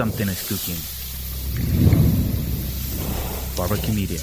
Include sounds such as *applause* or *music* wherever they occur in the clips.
something is cooking. Barbecue Media.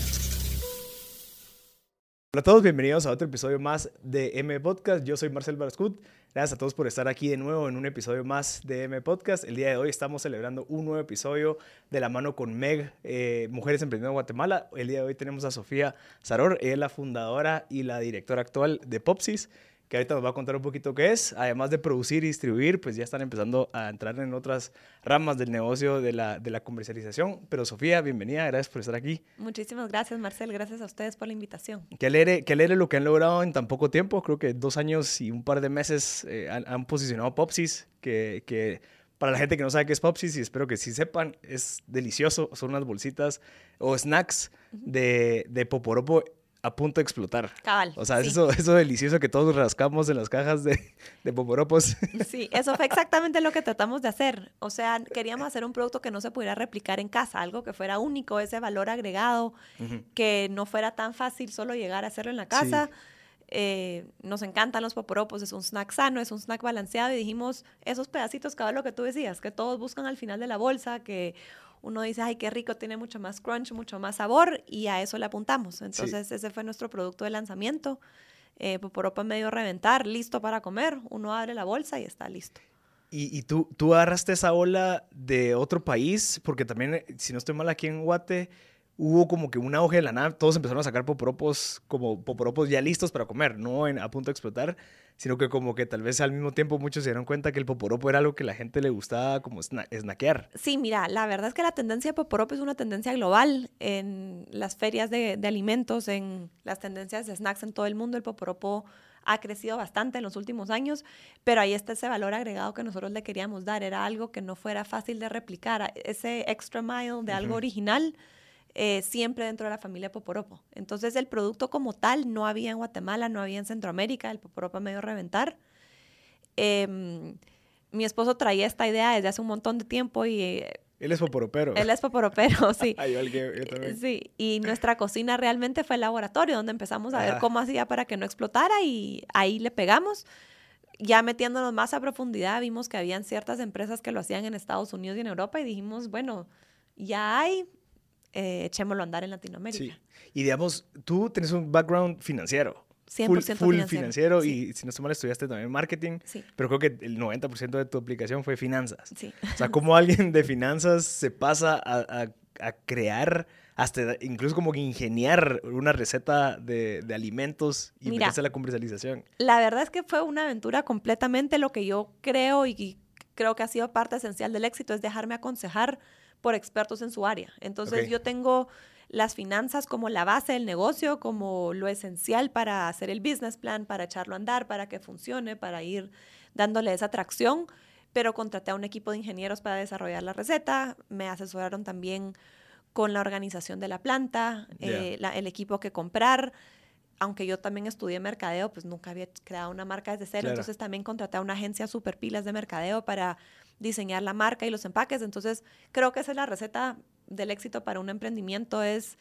Hola a todos, bienvenidos a otro episodio más de M Podcast. Yo soy Marcel Barascut. Gracias a todos por estar aquí de nuevo en un episodio más de M Podcast. El día de hoy estamos celebrando un nuevo episodio de la mano con Meg, eh, Mujeres Emprendiendo en Guatemala. El día de hoy tenemos a Sofía Saror, es la fundadora y la directora actual de Popsis que ahorita nos va a contar un poquito qué es. Además de producir y distribuir, pues ya están empezando a entrar en otras ramas del negocio de la, de la comercialización. Pero Sofía, bienvenida, gracias por estar aquí. Muchísimas gracias, Marcel, gracias a ustedes por la invitación. Que alegre, que alegre lo que han logrado en tan poco tiempo, creo que dos años y un par de meses eh, han, han, posicionado Popsis, que, que para la gente que no sabe qué es Popsis, y espero que sí sepan, es delicioso, son unas bolsitas o snacks de, de poporopo a punto de explotar. Cabal. O sea, eso, eso delicioso que todos rascamos en las cajas de, de poporopos. *laughs* Sí, eso fue exactamente lo que tratamos de hacer. O sea, queríamos hacer un producto que no se pudiera replicar en casa, algo que fuera único, ese valor agregado, uh -huh. que no fuera tan fácil solo llegar a hacerlo en la casa. Sí. Eh, nos encantan los poporopos, es un snack sano, es un snack balanceado y dijimos esos pedacitos, cada lo que tú decías, que todos buscan al final de la bolsa, que uno dice, ay, qué rico, tiene mucho más crunch, mucho más sabor, y a eso le apuntamos. Entonces, sí. ese fue nuestro producto de lanzamiento. Eh, Poporopa medio reventar, listo para comer. Uno abre la bolsa y está listo. ¿Y, y tú, tú agarraste esa ola de otro país? Porque también, si no estoy mal, aquí en Guate hubo como que un auge de la nada. Todos empezaron a sacar poporopos como poporopos ya listos para comer, no en, a punto de explotar, sino que como que tal vez al mismo tiempo muchos se dieron cuenta que el poporopo era algo que la gente le gustaba como snackear. Sí, mira, la verdad es que la tendencia de poporopo es una tendencia global en las ferias de, de alimentos, en las tendencias de snacks en todo el mundo. El poporopo ha crecido bastante en los últimos años, pero ahí está ese valor agregado que nosotros le queríamos dar. Era algo que no fuera fácil de replicar, ese extra mile de uh -huh. algo original. Eh, siempre dentro de la familia Poporopo. Entonces el producto como tal no había en Guatemala, no había en Centroamérica, el Poporopo medio reventar. Eh, mi esposo traía esta idea desde hace un montón de tiempo y... Eh, él es poporopero. Él es poporopero, sí. *laughs* Ay, yo, yo también. Sí, y nuestra cocina realmente fue el laboratorio donde empezamos a ver Ah. cómo hacía para que no explotara y ahí le pegamos. Ya metiéndonos más a profundidad, vimos que habían ciertas empresas que lo hacían en Estados Unidos y en Europa y dijimos, bueno, ya hay, eh, echémoslo a andar en Latinoamérica. Sí. Y digamos, tú tienes un background financiero. 100% full, full financiero, financiero sí. y si no estoy mal estudiaste también marketing, Sí. pero creo que el 90% de tu aplicación fue finanzas. Sí. O sea, cómo alguien de finanzas se pasa a, a, a crear, hasta incluso como que ingeniar una receta de, de alimentos y Mira. meterse a la comercialización. La verdad es que fue una aventura completamente lo que yo creo y creo que ha sido parte esencial del éxito es dejarme aconsejar por expertos en su área. Entonces yo tengo las finanzas como la base del negocio, como lo esencial para hacer el business plan, para echarlo a andar, para que funcione, para ir dándole esa atracción, pero contraté a un equipo de ingenieros para desarrollar la receta, me asesoraron también con la organización de la planta, eh, la- el equipo que comprar, aunque yo también estudié mercadeo, pues nunca había creado una marca desde cero, Claro. entonces también contraté a una agencia super pilas de mercadeo para diseñar la marca y los empaques, entonces creo que esa es la receta del éxito para un emprendimiento, es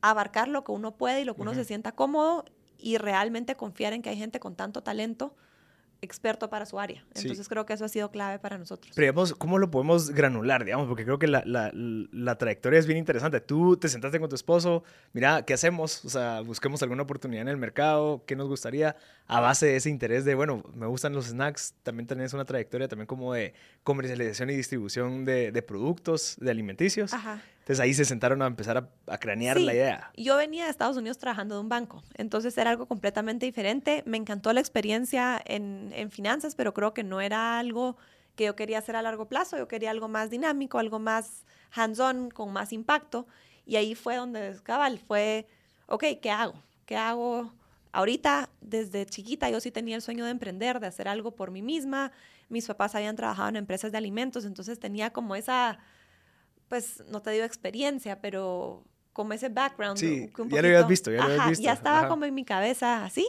abarcar lo que uno puede y lo que uno se sienta cómodo y realmente confiar en que hay gente con tanto talento experto para su área. Sí. Entonces creo que eso ha sido clave para nosotros. Pero digamos, ¿cómo lo podemos granular, digamos? Porque creo que la, la, la trayectoria es bien interesante. Tú te sentaste con tu esposo, mira, ¿qué hacemos? O sea, busquemos alguna oportunidad en el mercado, ¿qué nos gustaría? A base de ese interés de, bueno, me gustan los snacks, también tenés una trayectoria también como de comercialización y distribución de, de productos, de alimenticios. Ajá. Entonces ahí se sentaron a empezar a, a cranear Sí. la idea. Yo venía de Estados Unidos trabajando de un banco, entonces era algo completamente diferente. Me encantó la experiencia en, en finanzas, pero creo que no era algo que yo quería hacer a largo plazo. Yo quería algo más dinámico, algo más hands-on, con más impacto. Y ahí fue donde, cabal, fue, ok, ¿qué hago? ¿Qué hago? Ahorita, desde chiquita, yo sí tenía el sueño de emprender, de hacer algo por mí misma. Mis papás habían trabajado en empresas de alimentos, entonces tenía como esa, pues, no te digo experiencia, pero como ese background. Sí, que un ya lo habías visto, ya lo habías Ajá, visto, Ya estaba ajá. como en mi cabeza así.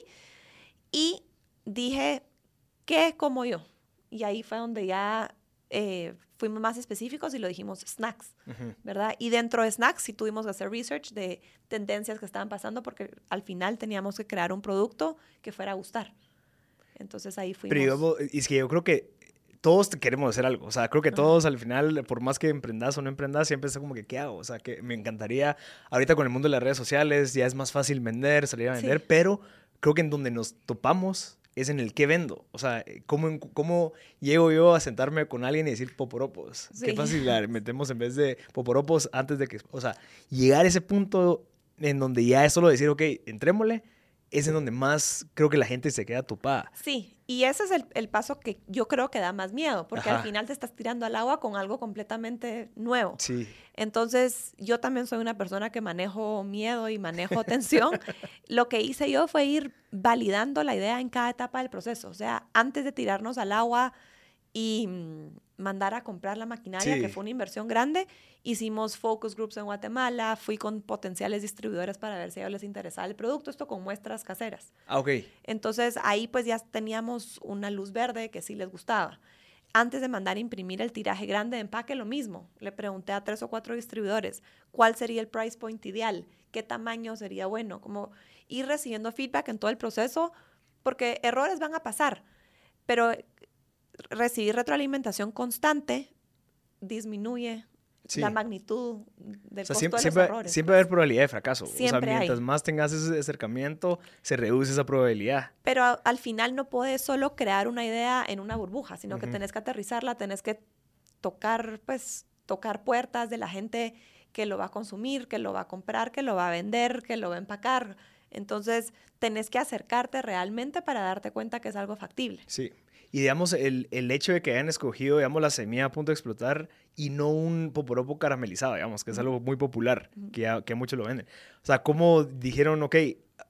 Y dije, ¿qué como yo? Y ahí fue donde ya eh, fuimos más específicos y lo dijimos snacks. ¿verdad? Y dentro de snacks sí tuvimos que hacer research de tendencias que estaban pasando porque al final teníamos que crear un producto que fuera a gustar. Entonces ahí fuimos. Pero digamos, y es que yo creo que todos queremos hacer algo. O sea, creo que todos al final, por más que emprendas o no emprendas, siempre es como que, ¿qué hago? O sea, que me encantaría, ahorita con el mundo de las redes sociales, ya es más fácil vender, salir a vender, pero creo que en donde nos topamos es en el qué vendo. O sea, ¿cómo, cómo llego yo a sentarme con alguien y decir poporopos? Qué fácil *laughs* metemos en vez de poporopos antes de que... O sea, llegar a ese punto en donde ya es solo decir, ok, entrémosle, es en donde más creo que la gente se queda tupada. Sí, y ese es el, paso que yo creo que da más miedo, porque al final te estás tirando al agua con algo completamente nuevo. Sí. Entonces, yo también soy una persona que manejo miedo y manejo tensión. *laughs* Lo que hice yo fue ir validando la idea en cada etapa del proceso. O sea, antes de tirarnos al agua y mm, mandar a comprar la maquinaria, que fue una inversión grande. Hicimos focus groups en Guatemala, fui con potenciales distribuidores para ver si a ellos les interesaba el producto, esto con muestras caseras. Ah, ok. Entonces ahí pues ya teníamos una luz verde que sí les gustaba. Antes de mandar a imprimir el tiraje grande de empaque, lo mismo. Le pregunté a tres o cuatro distribuidores cuál sería el price point ideal, qué tamaño sería bueno, como ir recibiendo feedback en todo el proceso, porque errores van a pasar, pero recibir retroalimentación constante disminuye la magnitud del costo siempre, de los errores. Siempre va a haber probabilidad de fracaso. Siempre o sea, mientras más tengas ese acercamiento, se reduce esa probabilidad. Pero al final no puedes solo crear una idea en una burbuja, sino que tenés que aterrizarla, tenés que tocar, pues, tocar puertas de la gente que lo va a consumir, que lo va a comprar, que lo va a vender, que lo va a empacar. Entonces, tenés que acercarte realmente para darte cuenta que es algo factible. Sí. Y digamos, el, el, hecho de que hayan escogido, digamos, la semilla a punto de explotar y no un poporopo caramelizado, digamos, que es algo muy popular, que, a, que muchos lo venden. O sea, ¿cómo dijeron, ok,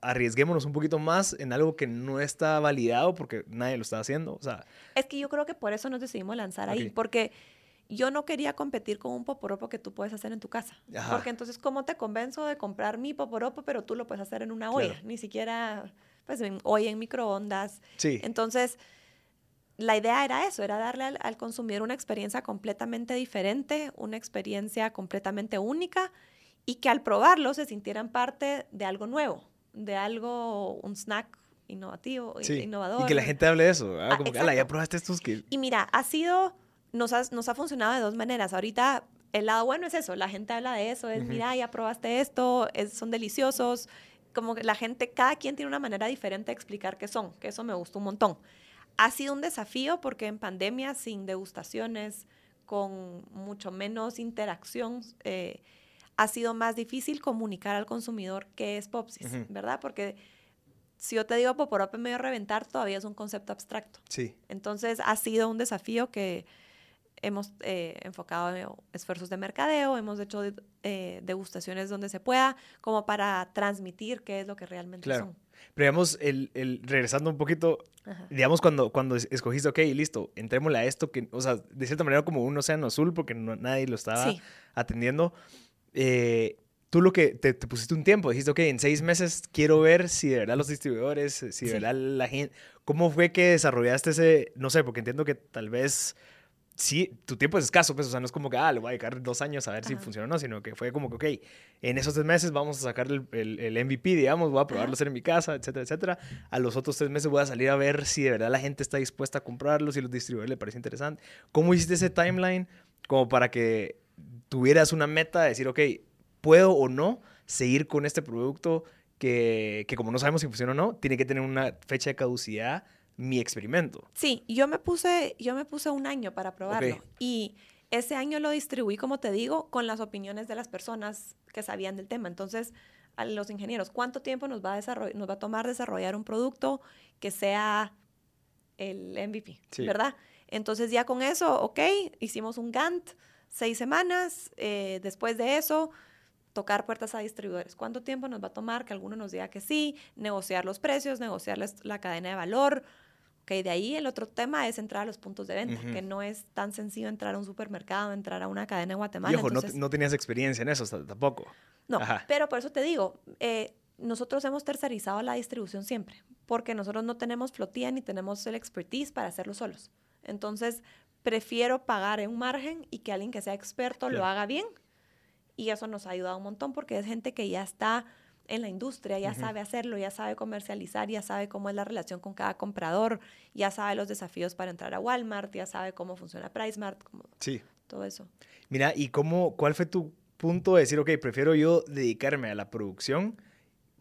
arriesguémonos un poquito más en algo que no está validado porque nadie lo está haciendo? O sea... Es que yo creo que por eso nos decidimos lanzar ahí, porque yo no quería competir con un poporopo que tú puedes hacer en tu casa. Porque entonces, ¿cómo te convenzo de comprar mi poporopo, pero tú lo puedes hacer en una olla? Ni siquiera, pues, en olla en microondas. Sí. Entonces la idea era eso, era darle al, consumidor una experiencia completamente diferente, una experiencia completamente única y que al probarlo se sintieran parte de algo nuevo, de algo, un snack innovativo, innovador. Y que la gente hable de eso, ah, como que, ya probaste estos que... Y mira, ha sido, nos ha, nos ha funcionado de dos maneras. Ahorita el lado bueno es eso, la gente habla de eso, es, mira, ya probaste esto, es, son deliciosos, como que la gente, cada quien tiene una manera diferente de explicar qué son, que eso me gustó un montón. Ha sido un desafío porque en pandemia, sin degustaciones, con mucho menos interacción, eh, ha sido más difícil comunicar al consumidor qué es Popsis, ¿verdad? Porque si yo te digo Poporope medio reventar, todavía es un concepto abstracto. Sí. Entonces ha sido un desafío que hemos eh, enfocado en esfuerzos de mercadeo, hemos hecho eh, degustaciones donde se pueda, como para transmitir qué es lo que realmente son. Pero digamos, el, el, regresando un poquito, digamos, cuando, cuando escogiste, ok, listo, entrémosle a esto, que, o sea, de cierta manera como un océano azul, porque nadie lo estaba atendiendo. Eh, tú lo que te, pusiste un tiempo, dijiste, ok, en seis meses quiero ver si de verdad los distribuidores, si de verdad la gente, ¿cómo fue que desarrollaste ese, no sé, porque entiendo que tal vez sí, tu tiempo es escaso, pues, o sea, no es como que, ah, le voy a dedicar dos años a ver si funciona o no, sino que fue como que, ok, en esos tres meses vamos a sacar el, el, MVP, digamos, voy a probarlo hacer en mi casa, etcétera, etcétera. A los otros tres meses voy a salir a ver si de verdad la gente está dispuesta a comprarlo, si los distribuidores le parece interesante. ¿Cómo hiciste ese timeline como para que tuvieras una meta de decir, ok, puedo o no seguir con este producto que, que como no sabemos si funciona o no, tiene que tener una fecha de caducidad mi experimento. Sí, yo me puse, yo me puse un año para probarlo y ese año lo distribuí, como te digo, con las opiniones de las personas que sabían del tema. Entonces, a los ingenieros, ¿cuánto tiempo nos va a, nos va a tomar desarrollar un producto que sea el MVP? ¿Verdad? Entonces, ya con eso, ok, hicimos un Gantt, seis semanas. Eh, después de eso, tocar puertas a distribuidores. ¿Cuánto tiempo nos va a tomar que alguno nos diga que sí? Negociar los precios, negociar la cadena de valor, Okay, de ahí el otro tema es entrar a los puntos de venta, que no es tan sencillo entrar a un supermercado, entrar a una cadena en Guatemala. Y ojo, no, tenías experiencia en eso tampoco. No, pero por eso te digo, eh, nosotros hemos tercerizado la distribución siempre, porque nosotros no tenemos flotilla ni tenemos el expertise para hacerlo solos. Entonces, prefiero pagar en un margen y que alguien que sea experto lo haga bien. Y eso nos ha ayudado un montón porque es gente que ya está en la industria, ya sabe hacerlo, ya sabe comercializar, ya sabe cómo es la relación con cada comprador, ya sabe los desafíos para entrar a Walmart, ya sabe cómo funciona PriceMart, como Sí. todo eso. Mira, ¿y cómo, cuál fue tu punto de decir, ok, prefiero yo dedicarme a la producción?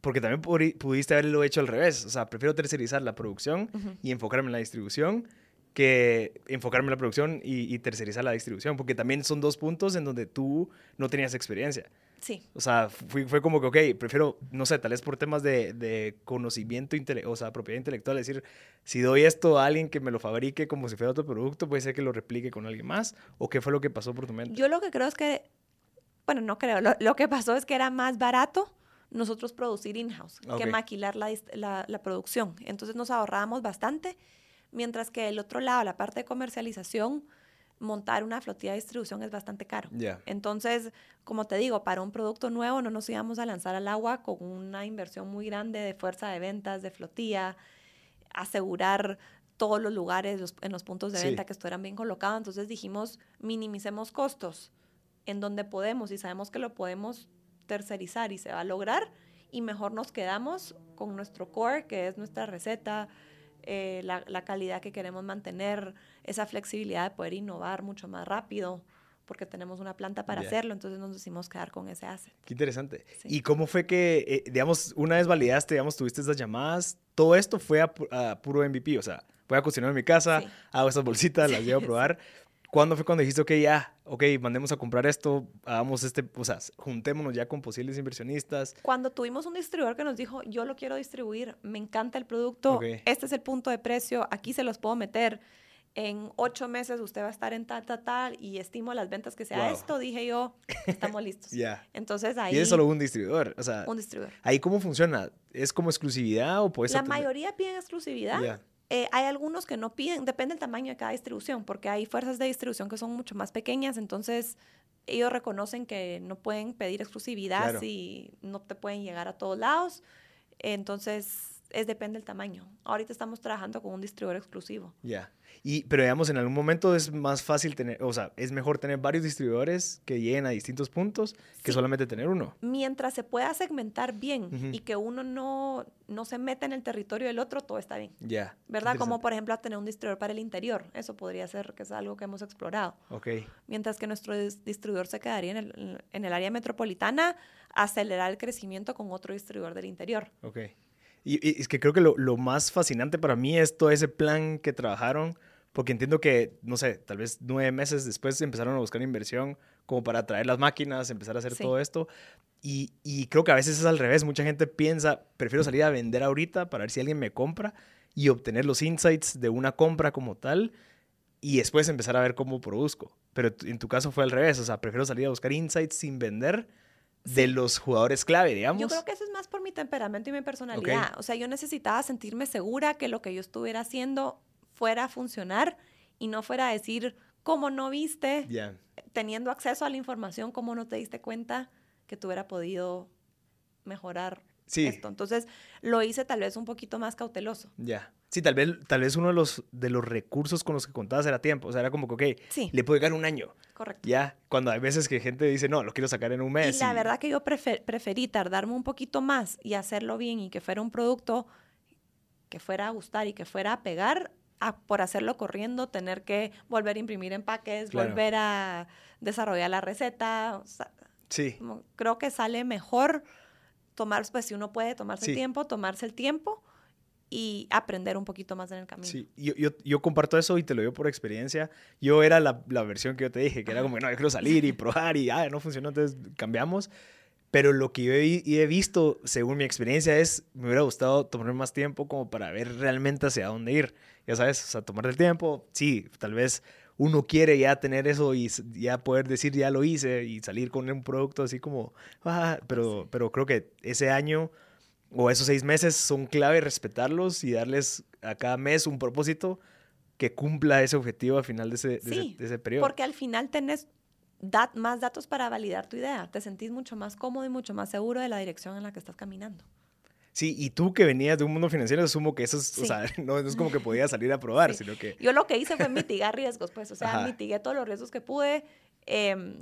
Porque también pudi- pudiste haberlo hecho al revés. O sea, prefiero tercerizar la producción y enfocarme en la distribución que enfocarme en la producción y, y tercerizar la distribución. Porque también son dos puntos en donde tú no tenías experiencia. Sí, O sea, fue, fue como que, ok, prefiero, no sé, tal vez por temas de, de conocimiento, intele- o sea, propiedad intelectual, decir, si doy esto a alguien que me lo fabrique como si fuera otro producto, puede ser que lo replique con alguien más, o qué fue lo que pasó por tu mente. yo lo que creo es que, bueno, no creo, lo, lo que pasó es que era más barato nosotros producir in-house Ok. que maquilar la, la, la producción. Entonces nos ahorrábamos bastante, mientras que el otro lado, la parte de comercialización, montar una flotilla de distribución es bastante caro. Entonces, como te digo, para un producto nuevo no nos íbamos a lanzar al agua con una inversión muy grande de fuerza de ventas, de flotilla, asegurar todos los lugares los- en los puntos de Sí. venta que estuvieran bien colocados. Entonces dijimos, minimicemos costos en donde podemos y sabemos que lo podemos tercerizar y se va a lograr y mejor nos quedamos con nuestro core, que es nuestra receta, eh, la, la calidad que queremos mantener, esa flexibilidad de poder innovar mucho más rápido, porque tenemos una planta para hacerlo, entonces nos decidimos quedar con ese asset. Qué interesante. Sí. ¿Y cómo fue que, eh, digamos, una vez validaste, digamos, tuviste esas llamadas, todo esto fue a, a puro MVP? O sea, voy a cocinar en mi casa, Sí. hago esas bolsitas, *laughs* las llevo a probar. ¿Cuándo fue cuando dijiste, ok, ya, ok, mandemos a comprar esto, hagamos este, o sea, juntémonos ya con posibles inversionistas? Cuando tuvimos un distribuidor que nos dijo, yo lo quiero distribuir, me encanta el producto, Ok. este es el punto de precio, aquí se los puedo meter, en ocho meses usted va a estar en tal, tal, tal, y estimo las ventas que sea Wow. esto, dije yo, estamos listos. *laughs* Ya. Entonces ahí, Y es solo un distribuidor, o sea, un distribuidor. ¿ahí cómo funciona? ¿Es como exclusividad o puedes La mayoría piden exclusividad. Ya. Eh, hay algunos que no piden, depende del tamaño de cada distribución, porque hay fuerzas de distribución que son mucho más pequeñas, entonces ellos reconocen que no pueden pedir exclusividad Claro. si no te pueden llegar a todos lados. Entonces, es depende del tamaño. Ahorita estamos trabajando con un distribuidor exclusivo. Ya. Y, pero digamos, en algún momento es más fácil tener, o sea, es mejor tener varios distribuidores que lleguen a distintos puntos que solamente tener uno. Mientras se pueda segmentar bien y que uno no, no se meta en el territorio del otro, todo está bien. Ya. ¿Verdad? Como por ejemplo tener un distribuidor para el interior. Eso podría ser que es algo que hemos explorado. Ok. mientras que nuestro dis- distribuidor se quedaría en el, en el área metropolitana, acelerar el crecimiento con otro distribuidor del interior. Ok. Y, y es que creo que lo, lo más fascinante para mí es todo ese plan que trabajaron, porque entiendo que, no sé, tal vez nueve meses después empezaron a buscar inversión como para traer las máquinas, empezar a hacer Sí. todo esto. Y, y creo que a veces es al revés. Mucha gente piensa, prefiero salir a vender ahorita para ver si alguien me compra y obtener los insights de una compra como tal y después empezar a ver cómo produzco. Pero en tu caso fue al revés, o sea, prefiero salir a buscar insights sin vender de los jugadores clave, digamos. Yo creo que eso es más por mi temperamento y mi personalidad. O sea, yo necesitaba sentirme segura que lo que yo estuviera haciendo fuera a funcionar y no fuera a decir, ¿cómo no viste? Teniendo acceso a la información, ¿cómo no te diste cuenta que tú hubiera podido mejorar Sí. esto? Entonces, lo hice tal vez un poquito más cauteloso. Ya. Sí, tal vez, tal vez uno de los, de los recursos con los que contabas era tiempo. O sea, era como que, ok, Sí. le puedo llegar un año. Correcto. Ya. Cuando hay veces que gente dice, no, lo quiero sacar en un mes. Y la verdad que yo prefer- preferí tardarme un poquito más y hacerlo bien y que fuera un producto que fuera a gustar y que fuera a pegar, a por hacerlo corriendo, tener que volver a imprimir empaques, Claro. volver a desarrollar la receta. o sea, Sí. como- creo que sale mejor tomar, pues si uno puede tomarse Sí. el tiempo, tomarse el tiempo y aprender un poquito más en el camino. Sí, yo, yo, yo comparto eso y te lo digo por experiencia. Yo era la, la versión que yo te dije, que era como, no, yo quiero salir y probar y, ah, no funcionó, entonces cambiamos. Pero lo que yo he, he visto, según mi experiencia, es, me hubiera gustado tomar más tiempo como para ver realmente hacia dónde ir. Ya sabes, o sea, tomar el tiempo, sí, tal vez uno quiere ya tener eso y ya poder decir, ya lo hice y salir con un producto así como, ah, pero, pero creo que ese año o esos seis meses son clave respetarlos y darles a cada mes un propósito que cumpla ese objetivo al final de ese, de ese- de ese periodo. Porque al final tenés dat- más datos para validar tu idea. Te sentís mucho más cómodo y mucho más seguro de la dirección en la que estás caminando. Sí, y tú que venías de un mundo financiero, asumo que eso es, o Sí. sea, *laughs* no, no es como que *laughs* podías salir a probar, Sí. sino que... Yo lo que hice fue mitigar riesgos, pues, o sea, Ajá. mitigué todos los riesgos que pude. em,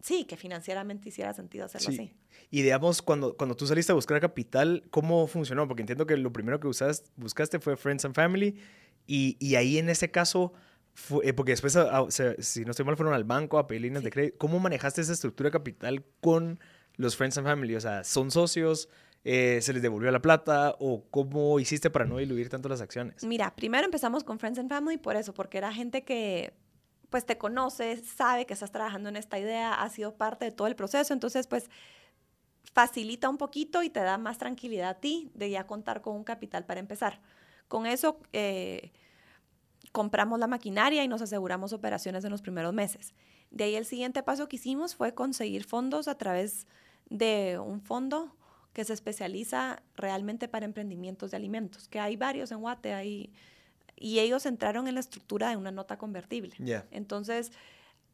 sí, que financieramente hiciera sentido hacerlo Sí. así. Y digamos, cuando, cuando tú saliste a buscar capital, ¿cómo funcionó? Porque entiendo que lo primero que usas- buscaste fue Friends and Family. Y, y ahí en ese caso, fue- eh, porque después, a- a- se- si no estoy mal, fueron al banco a pedir líneas de Sí. crédito. ¿Cómo manejaste esa estructura de capital con los Friends and Family? O sea, ¿son socios? Eh, ¿Se les devolvió la plata? ¿O cómo hiciste para no diluir tanto las acciones? Mira, primero empezamos con Friends and Family por eso, porque era gente que pues te conoce, sabe que estás trabajando en esta idea, ha sido parte de todo el proceso, entonces pues facilita un poquito y te da más tranquilidad a ti de ya contar con un capital para empezar. Con eso eh, compramos la maquinaria y nos aseguramos operaciones en los primeros meses. De ahí el siguiente paso que hicimos fue conseguir fondos a través de un fondo que se especializa realmente para emprendimientos de alimentos, que hay varios en Guate, hay, y ellos entraron en la estructura de una nota convertible. Ya. Entonces,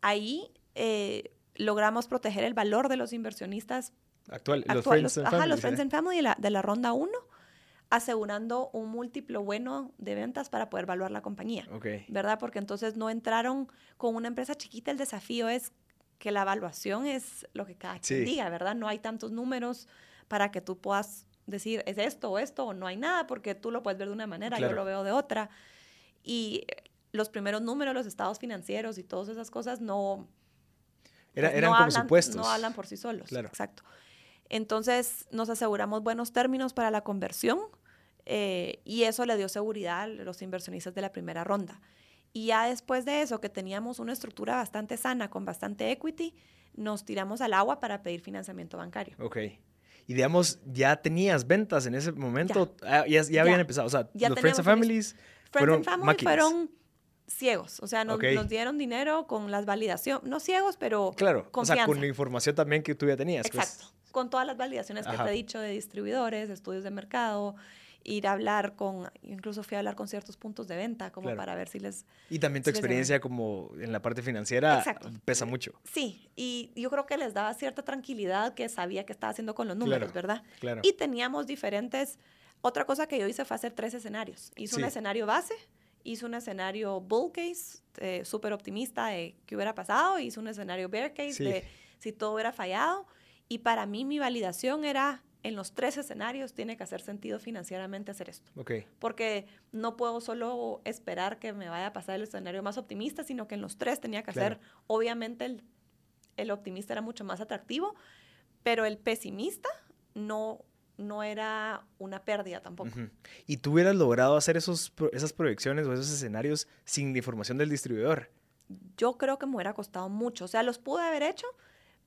ahí eh, logramos proteger el valor de los inversionistas Actual, los actual- Friends los- and ajá, Family. los Friends and Family de la, de la ronda 1, asegurando un múltiplo bueno de ventas para poder evaluar la compañía, Ok. ¿verdad? Porque entonces no entraron con una empresa chiquita, el desafío es que la evaluación es lo que cada quien Sí. diga, ¿verdad? No hay tantos números para que tú puedas decir, es esto o esto, o no hay nada, porque tú lo puedes ver de una manera, Claro. yo lo veo de otra. Y eh, los primeros números, los estados financieros y todas esas cosas no, Era- pues, eran no como hablan, supuestos. No hablan por sí solos. Claro. Exacto. Entonces nos aseguramos buenos términos para la conversión eh, y eso le dio seguridad a los inversionistas de la primera ronda. Y ya después de eso, que teníamos una estructura bastante sana, con bastante equity, nos tiramos al agua para pedir financiamiento bancario. Ok. Y digamos, ya tenías ventas en ese momento. Ah, Ya, ya, habían Ya. empezado. O sea, Ya los Friends and Families Friends fueron and Family máquinas. fueron ciegos, o sea, nos, dieron dinero con las validaciones, no ciegos, pero Claro, o sea, con confianza. la información también que tú ya tenías. pues. Exacto. Con todas las validaciones que te he dicho de distribuidores, estudios de mercado, ir a hablar con, incluso fui a hablar con ciertos puntos de venta, como Claro. para ver si les... Y también tu les experiencia como en la parte financiera Exacto. pesa mucho. Sí, y yo creo que les daba cierta tranquilidad que sabía que estaba haciendo con los números, Claro, ¿verdad? Claro. Y teníamos diferentes... Otra cosa que yo hice fue hacer tres escenarios. Hice un Sí. escenario base, hice un escenario bull case, eh, súper optimista de qué hubiera pasado, hice un escenario bear case Sí. de si todo hubiera fallado. Y para mí mi validación era, en los tres escenarios tiene que hacer sentido financieramente hacer esto. Ok. Porque no puedo solo esperar que me vaya a pasar el escenario más optimista, sino que en los tres tenía que Claro. hacer, obviamente el, el optimista era mucho más atractivo, pero el pesimista no, no era una pérdida tampoco. ¿Y tú hubieras logrado hacer esos, esas proyecciones o esos escenarios sin información del distribuidor? Yo creo que me hubiera costado mucho. O sea, los pude haber hecho,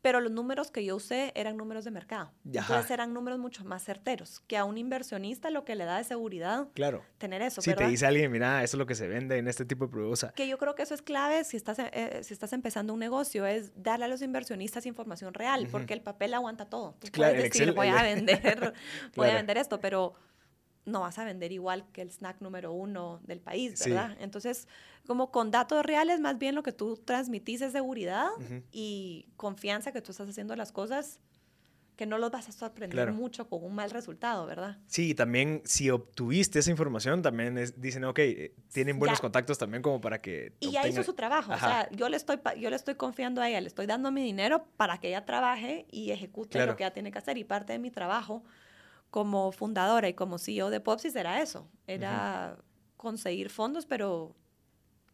pero los números que yo usé eran números de mercado. Ajá. Entonces eran números mucho más certeros, que a un inversionista lo que le da de seguridad Claro. tener eso, Si ¿verdad? te dice alguien, mira, eso es lo que se vende en este tipo de productos. Que yo creo que eso es clave si estás, eh, si estás empezando un negocio, es darle a los inversionistas información real, porque el papel aguanta todo. Tú Claro, puedes decir, Excel- voy a vender, *laughs* voy a vender esto, pero no vas a vender igual que el snack número uno del país, Sí. ¿verdad? Entonces, como con datos reales, más bien lo que tú transmitís es seguridad y confianza que tú estás haciendo las cosas que no los vas a sorprender Claro. mucho con un mal resultado, ¿verdad? Sí, y también si obtuviste esa información, también es- dicen, ok, eh, tienen buenos Ya. contactos también como para que... Y ya hizo su trabajo. Ajá. O sea, yo le, estoy, yo le estoy confiando a ella, le estoy dando mi dinero para que ella trabaje y ejecute Claro. lo que ella tiene que hacer. Y parte de mi trabajo como fundadora y como CEO de Popsis era eso. Era conseguir fondos, pero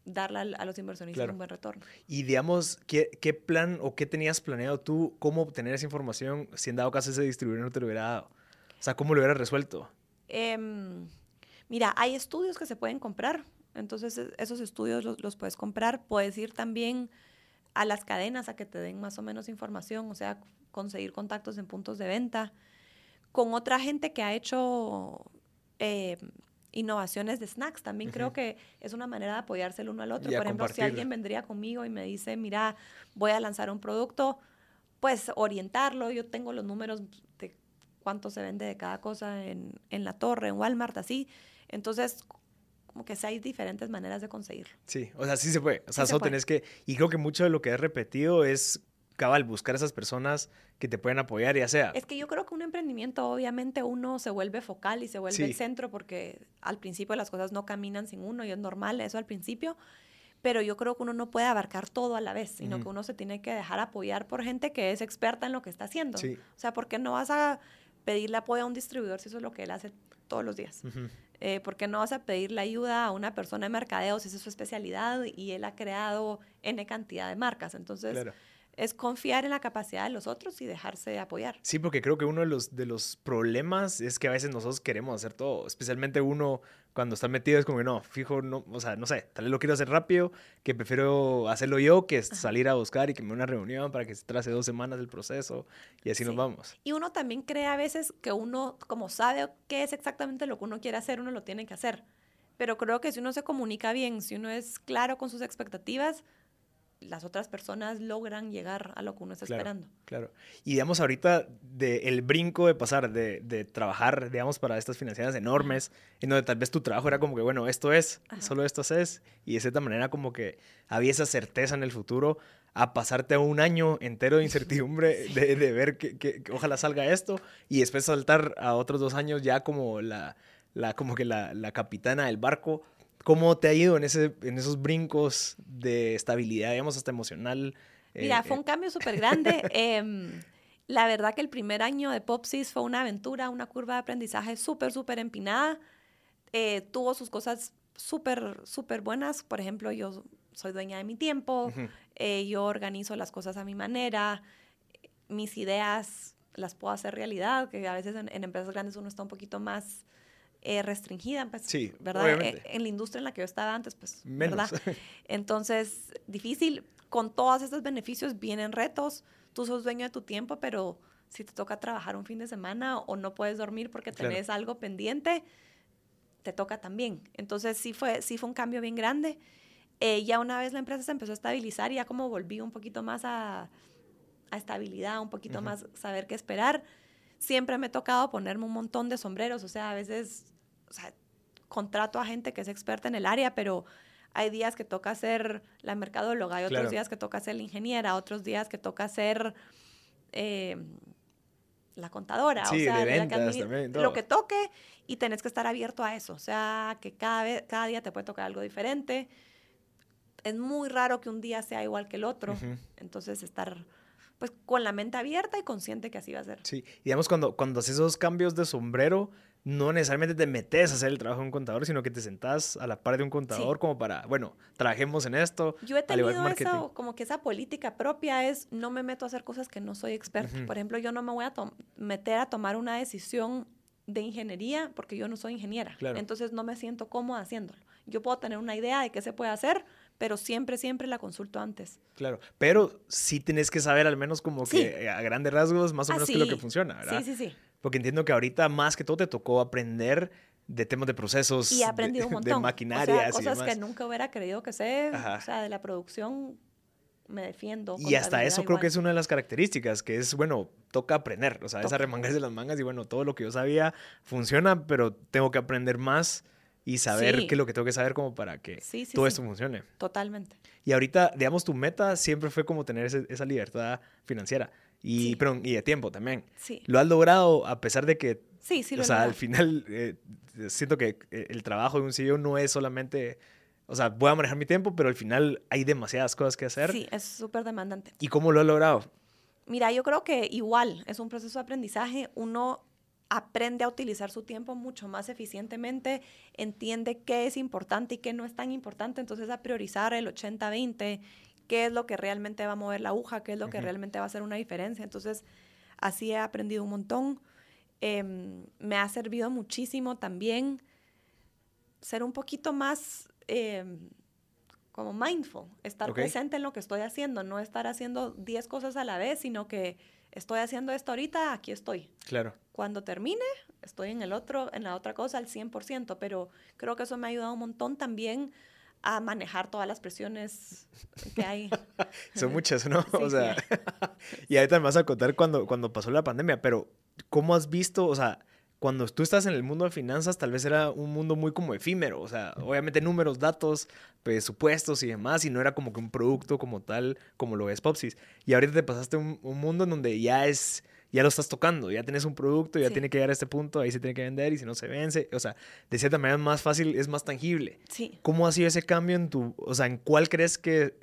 darle a, los inversionistas Claro. un buen retorno. Y digamos, ¿qué, ¿qué plan o qué tenías planeado tú, cómo obtener esa información si en dado caso ese distribuidor no te lo hubiera dado? O sea, ¿cómo lo hubieras resuelto? Em, mira, hay estudios que se pueden comprar. Entonces, e- esos estudios los, los puedes comprar. Puedes ir también a las cadenas a que te den más o menos información, o sea, conseguir contactos en puntos de venta con otra gente que ha hecho eh, innovaciones de snacks. También creo Ujú. que es una manera de apoyarse el uno al otro. Y Por ejemplo, si alguien vendría conmigo y me dice, mira, voy a lanzar un producto, pues orientarlo. Yo tengo los números de cuánto se vende de cada cosa en, en la torre, en Walmart, así. Entonces, como que sí hay diferentes maneras de conseguirlo. Sí, o sea, sí se puede. O sea, se solo tenés que... Y creo que mucho de lo que has repetido es, cabal, buscar esas personas que te pueden apoyar, ya sea... Es que yo creo que un emprendimiento, obviamente, uno se vuelve focal y se vuelve Sí. el centro porque al principio las cosas no caminan sin uno y es normal eso al principio. pero yo creo que uno no puede abarcar todo a la vez, sino que uno se tiene que dejar apoyar por gente que es experta en lo que está haciendo. Sí. O sea, ¿por qué no vas a pedirle apoyo a un distribuidor si eso es lo que él hace todos los días? Eh, ¿Por qué no vas a pedirle ayuda a una persona de mercadeo si esa es su especialidad y él ha creado N cantidad de marcas? Entonces, Claro. Es confiar en la capacidad de los otros y dejarse apoyar. Sí, porque creo que uno de los, de los problemas es que a veces nosotros queremos hacer todo, especialmente uno cuando está metido es como que no, fijo, no, o sea, no sé, tal vez lo quiero hacer rápido, que prefiero hacerlo yo que salir a buscar y que me una reunión para que se trace dos semanas del proceso y así nos Sí. vamos. Y uno también cree a veces que uno, como sabe qué es exactamente lo que uno quiere hacer, uno lo tiene que hacer. Pero creo que si uno se comunica bien, si uno es claro con sus expectativas, las otras personas logran llegar a lo que uno está Claro. esperando. Claro. Y digamos ahorita de el brinco de pasar de, de trabajar, digamos, para estas financieras enormes, en donde tal vez tu trabajo era como que, bueno, esto es, Ajá. solo esto es, y de cierta manera como que había esa certeza en el futuro, a pasarte un año entero de incertidumbre *laughs* de, de ver que, que- que ojalá salga esto, y después saltar a otros dos años ya como la, la, como que la, la capitana del barco. ¿Cómo te ha ido en, ese, en esos brincos de estabilidad, digamos, hasta emocional? Mira, Eh, fue un cambio súper grande. *laughs* Em, la verdad que el primer año de Popsis fue una aventura, una curva de aprendizaje súper, súper empinada. Eh, tuvo sus cosas súper, súper buenas. Por ejemplo, yo soy dueña de mi tiempo, eh, yo organizo las cosas a mi manera, mis ideas las puedo hacer realidad, que a veces en, en empresas grandes uno está un poquito más eh, restringida, pues, Sí, ¿verdad? Eh, en la industria en la que yo estaba antes, pues, Menos. ¿verdad? *laughs* Entonces, difícil. Con todos estos beneficios vienen retos. Tú sos dueño de tu tiempo, pero si te toca trabajar un fin de semana o no puedes dormir porque Claro. tenés algo pendiente, te toca también. Entonces, sí fue, sí fue un cambio bien grande. Eh, ya una vez la empresa se empezó a estabilizar, ya como volví un poquito más a, a estabilidad, un poquito más saber qué esperar. Siempre me ha tocado ponerme un montón de sombreros, o sea, a veces, o sea, contrato a gente que es experta en el área, pero hay días que toca ser la mercadóloga, hay otros Claro. días que toca ser la ingeniera, otros días que toca ser eh, la contadora, Sí, o sea, de que también, lo que toque y tenés que estar abierto a eso, o sea, que cada, vez, cada día te puede tocar algo diferente. Es muy raro que un día sea igual que el otro, Ujú. entonces estar pues con la mente abierta y consciente que así va a ser. Sí, y digamos, cuando, cuando haces esos cambios de sombrero, no necesariamente te metes a hacer el trabajo de un contador, sino que te sentás a la par de un contador como para, bueno, trabajemos en esto. Yo he tenido eso, como que esa política propia es, no me meto a hacer cosas que no soy experta. Ujú. Por ejemplo, yo no me voy a meter a tomar una decisión de ingeniería porque yo no soy ingeniera. Claro. Entonces no me siento cómoda haciéndolo. Yo puedo tener una idea de qué se puede hacer, pero siempre, siempre la consulto antes. Claro, pero sí tienes que saber al menos como Sí. que a grandes rasgos más o Ah, menos qué es lo que funciona, ¿verdad? Sí, sí, sí. Porque entiendo que ahorita más que todo te tocó aprender de temas de procesos, Y he aprendido un *laughs* de, montón. de maquinarias o sea, y cosas demás. que nunca hubiera creído que sé. Ajá. O sea, de la producción me defiendo. Y hasta eso creo que igual. es una de las características, que es, bueno, toca aprender, o sea, Toca. remangarse las mangas y bueno, todo lo que yo sabía funciona, pero tengo que aprender más y saber Sí. qué es lo que tengo que saber como para que Sí, sí, todo esto funcione. Totalmente. Y ahorita, digamos, tu meta siempre fue como tener ese- esa libertad financiera y, Sí. perdón, y de tiempo también. Sí. Lo has logrado a pesar de que, Sí, sí lo o sea, al final eh, siento que eh, el trabajo de un CEO no es solamente, o sea, voy a manejar mi tiempo, pero al final hay demasiadas cosas que hacer. Sí, es súper demandante. ¿Y cómo lo has logrado? Mira, yo creo que igual es un proceso de aprendizaje. Uno aprende a utilizar su tiempo mucho más eficientemente, entiende qué es importante y qué no es tan importante, entonces a priorizar el 80-20, qué es lo que realmente va a mover la aguja, qué es lo que realmente va a hacer una diferencia. Entonces, así he aprendido un montón. Em, me ha servido muchísimo también ser un poquito más em, como mindful, estar presente en lo que estoy haciendo, no estar haciendo 10 cosas a la vez, sino que estoy haciendo esto ahorita, aquí estoy. Claro. Cuando termine, estoy en el otro, en la otra cosa al 100%, pero creo que eso me ha ayudado un montón también a manejar todas las presiones que hay. *laughs* Son muchas, ¿no? Sí, o sea, sí. *laughs* y ahorita me vas a contar cuando, cuando pasó la pandemia, pero ¿cómo has visto, o sea, cuando tú estás en el mundo de finanzas, tal vez era un mundo muy como efímero, o sea, obviamente números, datos, presupuestos y demás, y no era como que un producto como tal, como lo es Popsis. Y ahorita te pasaste un, un mundo en donde ya es, ya lo estás tocando, ya tienes un producto, ya Sí. tiene que llegar a este punto, ahí se tiene que vender y si no se vence, o sea, de cierta manera es más fácil, es más tangible. Sí. ¿Cómo ha sido ese cambio en tu, o sea, en cuál crees que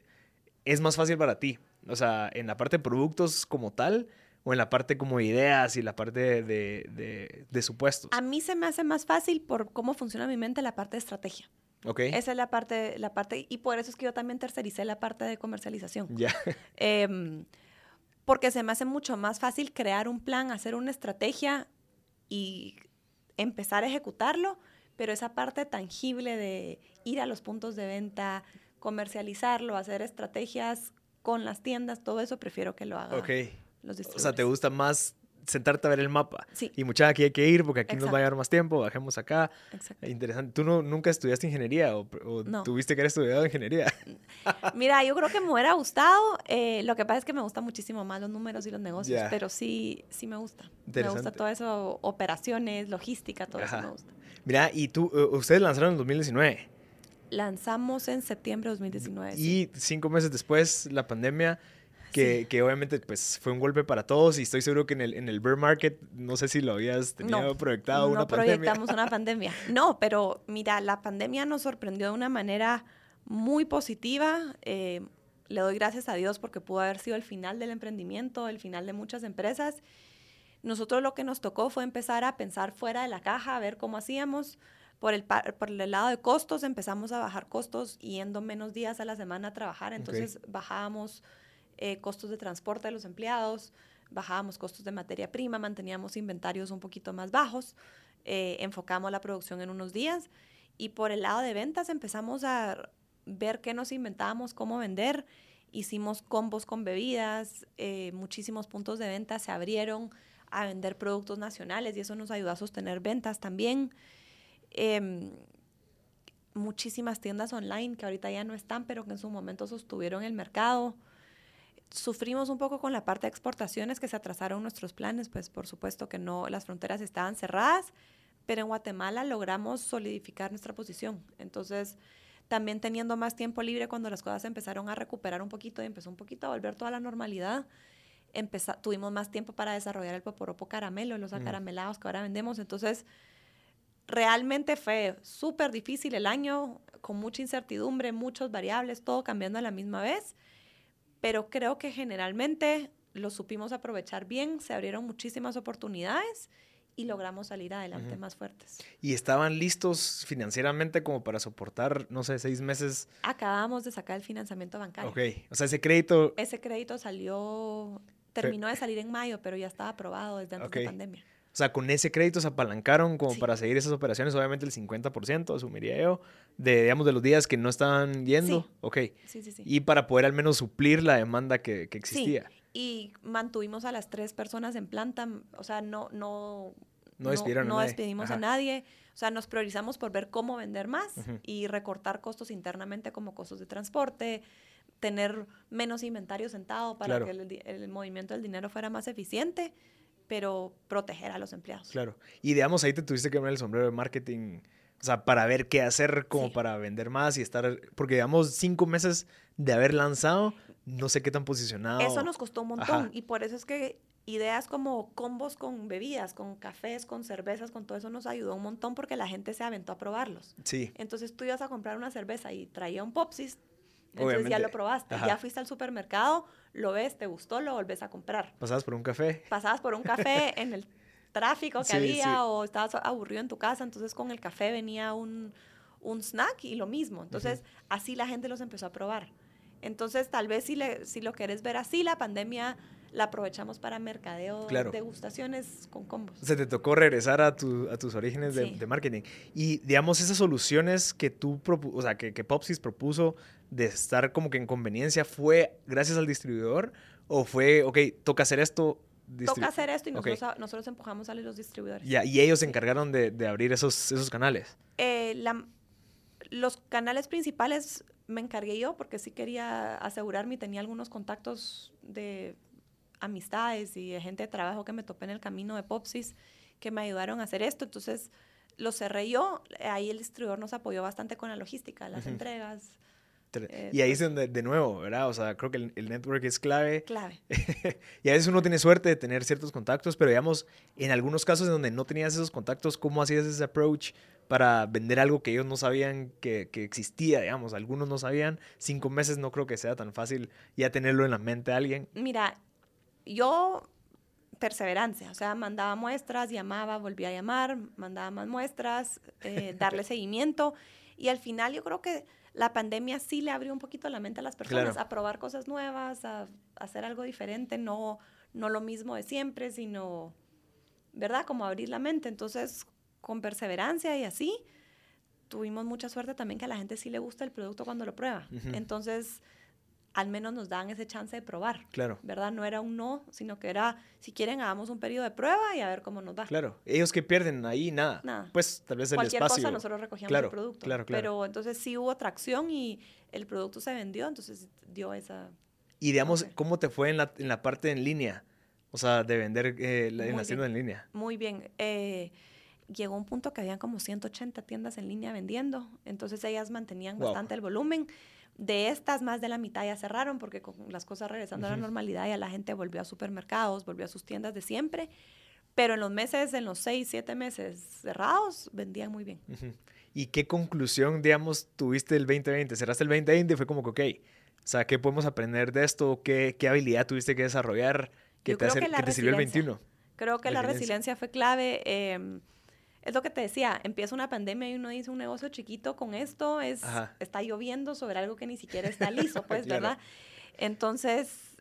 es más fácil para ti? O sea, en la parte de productos como tal o en la parte como ideas y la parte de, de, de- de supuestos. A mí se me hace más fácil por cómo funciona mi mente la parte de estrategia. ¿Ok? Esa es la parte, la parte, y por eso es que yo también tercericé la parte de comercialización. Ya. Em, porque se me hace mucho más fácil crear un plan, hacer una estrategia y empezar a ejecutarlo, pero esa parte tangible de ir a los puntos de venta, comercializarlo, hacer estrategias con las tiendas, todo eso prefiero que lo hagan Ok. los O sea, te gusta más sentarte a ver el mapa. Sí. Y mucha aquí hay que ir porque aquí nos va a llevar más tiempo, bajemos acá. Exacto. Interesante. ¿Tú no, nunca estudiaste ingeniería o, o No. tuviste que haber estudiado ingeniería? *laughs* Mira, yo creo que me hubiera gustado. eh, lo que pasa es que me gustan muchísimo más los números y los negocios, pero sí, sí me gusta. Me gusta todo eso, operaciones, logística, todo Ajá. eso me gusta. Mira, y tú, eh, ustedes lanzaron en 2019 Lanzamos en septiembre de 2019. sí. y cinco meses después la pandemia, que, Sí. que obviamente pues fue un golpe para todos y estoy seguro que en el, en el bear market, no sé si lo habías tenido No, proyectado no una pandemia. proyectamos una *laughs* pandemia. No, pero mira, la pandemia nos sorprendió de una manera muy positiva. eh, le doy gracias a Dios porque pudo haber sido el final del emprendimiento, el final de muchas empresas. Nosotros lo que nos tocó fue empezar a pensar fuera de la caja, a ver cómo hacíamos. Por el, por el lado de costos empezamos a bajar costos yendo menos días a la semana a trabajar. Entonces bajábamos eh, costos de transporte de los empleados, bajábamos costos de materia prima, manteníamos inventarios un poquito más bajos, eh, enfocamos la producción en unos días y por el lado de ventas empezamos a ver qué nos inventábamos, cómo vender. Hicimos combos con bebidas, eh, muchísimos puntos de venta se abrieron a vender productos nacionales y eso nos ayudó a sostener ventas también. Em, muchísimas tiendas online que ahorita ya no están, pero que en su momento sostuvieron el mercado. Sufrimos un poco con la parte de exportaciones que se atrasaron nuestros planes, pues por supuesto que no, las fronteras estaban cerradas, pero en Guatemala logramos solidificar nuestra posición. Entonces, también teniendo más tiempo libre cuando las cosas empezaron a recuperar un poquito y empezó un poquito a volver toda la normalidad, empeza- tuvimos más tiempo para desarrollar el poporopo caramelo, los Mm. acaramelados que ahora vendemos. Entonces, realmente fue súper difícil el año, con mucha incertidumbre, muchas variables, todo cambiando a la misma vez, pero creo que generalmente lo supimos aprovechar bien, se abrieron muchísimas oportunidades y logramos salir adelante más fuertes. ¿Y estaban listos financieramente como para soportar, no sé, seis meses? Acabamos de sacar el financiamiento bancario. Ok, o sea, ese crédito... Ese crédito salió, terminó de salir en mayo, pero ya estaba aprobado desde antes de pandemia. O sea, con ese crédito se apalancaron como Sí. para seguir esas operaciones, obviamente el 50%, asumiría yo, de, digamos, de los días que no estaban yendo. Sí. Ok. Sí, sí, sí. Y para poder al menos suplir la demanda que, que existía. Y mantuvimos a las tres personas en planta, o sea, no, no, No despidieron a nadie. despedimos Ajá. a nadie. O sea, nos priorizamos por ver cómo vender más y recortar costos internamente como costos de transporte, tener menos inventario sentado para Claro. que el movimiento del dinero fuera más eficiente, pero proteger a los empleados. Claro. Y digamos, ahí te tuviste que poner el sombrero de marketing, o sea, para ver qué hacer como Sí. para vender más y estar, porque digamos, cinco meses de haber lanzado, no sé qué tan posicionado. Eso nos costó un montón Ajá. y por eso es que ideas como combos con bebidas, con cafés, con cervezas, con todo eso nos ayudó un montón porque la gente se aventó a probarlos. Sí, Entonces tú ibas a comprar una cerveza y traía un Popsis, entonces ya Obviamente. lo probaste, Ajá. ya fuiste al supermercado, lo ves, te gustó, lo volvés a comprar. pasabas por un café. Pasabas por un café *laughs* en el tráfico que Sí, había sí. o estabas aburrido en tu casa, entonces con el café venía un, un snack y lo mismo. Entonces así la gente los empezó a probar. Entonces tal vez si, le, si lo quieres ver así, la pandemia la aprovechamos para mercadeo, Claro. degustaciones con combos. Se te tocó regresar a, tu- a tus orígenes de, Sí. de marketing. Y digamos, esas soluciones que tú, o sea, que, que Popsis propuso de estar como que en conveniencia, ¿fue gracias al distribuidor? ¿O fue, ok, toca hacer esto? Toca hacer esto y nosotros, empujamos a los distribuidores. Y ellos se encargaron de, de abrir esos, esos canales. Eh, la- los canales principales me encargué yo porque sí quería asegurarme y tenía algunos contactos de amistades y de gente de trabajo que me topé en el camino de Popsis que me ayudaron a hacer esto. Entonces, lo cerré yo. Ahí el distribuidor nos apoyó bastante con la logística, las entregas. Eh, y ahí es donde, de nuevo, ¿verdad? O sea, creo que el, network es clave. Clave. *laughs* y a veces uno tiene suerte de tener ciertos contactos, pero digamos, en algunos casos en donde no tenías esos contactos, ¿cómo hacías ese approach para vender algo que ellos no sabían que, que existía, digamos? Algunos no sabían. Cinco meses no creo que sea tan fácil ya tenerlo en la mente a alguien. Mira, yo perseverancia, o sea, mandaba muestras, llamaba, volvía a llamar, mandaba más muestras, eh, *laughs* darle seguimiento y al final yo creo que la pandemia sí le abrió un poquito la mente a las personas a probar cosas nuevas, a, hacer algo diferente, no, no lo mismo de siempre, sino, ¿verdad? Como abrir la mente. Entonces, con perseverancia y así, tuvimos mucha suerte también que a la gente sí le gusta el producto cuando lo prueba. Entonces, al menos nos dan ese chance de probar. Claro. ¿Verdad? No era un no, sino que era, si quieren, hagamos un periodo de prueba y a ver cómo nos va. Claro. Ellos que pierden ahí, nada. Nada. Pues tal vez el Cualquier espacio. cosa nosotros recogíamos claro, el producto. Claro, claro. Pero entonces sí hubo tracción y el producto se vendió, entonces dio esa... Y digamos, ¿cómo te fue en la, en la parte en línea? O sea, de vender eh, en la tienda en línea. Muy bien. Eh, llegó un punto que habían como 180 tiendas en línea vendiendo, entonces ellas mantenían bastante el volumen. De estas, más de la mitad ya cerraron porque con las cosas regresando a la normalidad ya la gente volvió a supermercados, volvió a sus tiendas de siempre. Pero en los meses, en los seis, siete meses cerrados, vendían muy bien. ¿Y qué conclusión, digamos, tuviste el 2020? Cerraste el 2020 y fue como que, ok, o sea, ¿qué podemos aprender de esto? ¿Qué, qué habilidad tuviste que desarrollar que, te, hace, que, te sirvió el 21? Creo que la resiliencia fue clave. Eh, es lo que te decía, empieza una pandemia y uno dice un negocio chiquito con esto, es, está lloviendo sobre algo que ni siquiera está *laughs* liso, pues, ¿verdad? Entonces,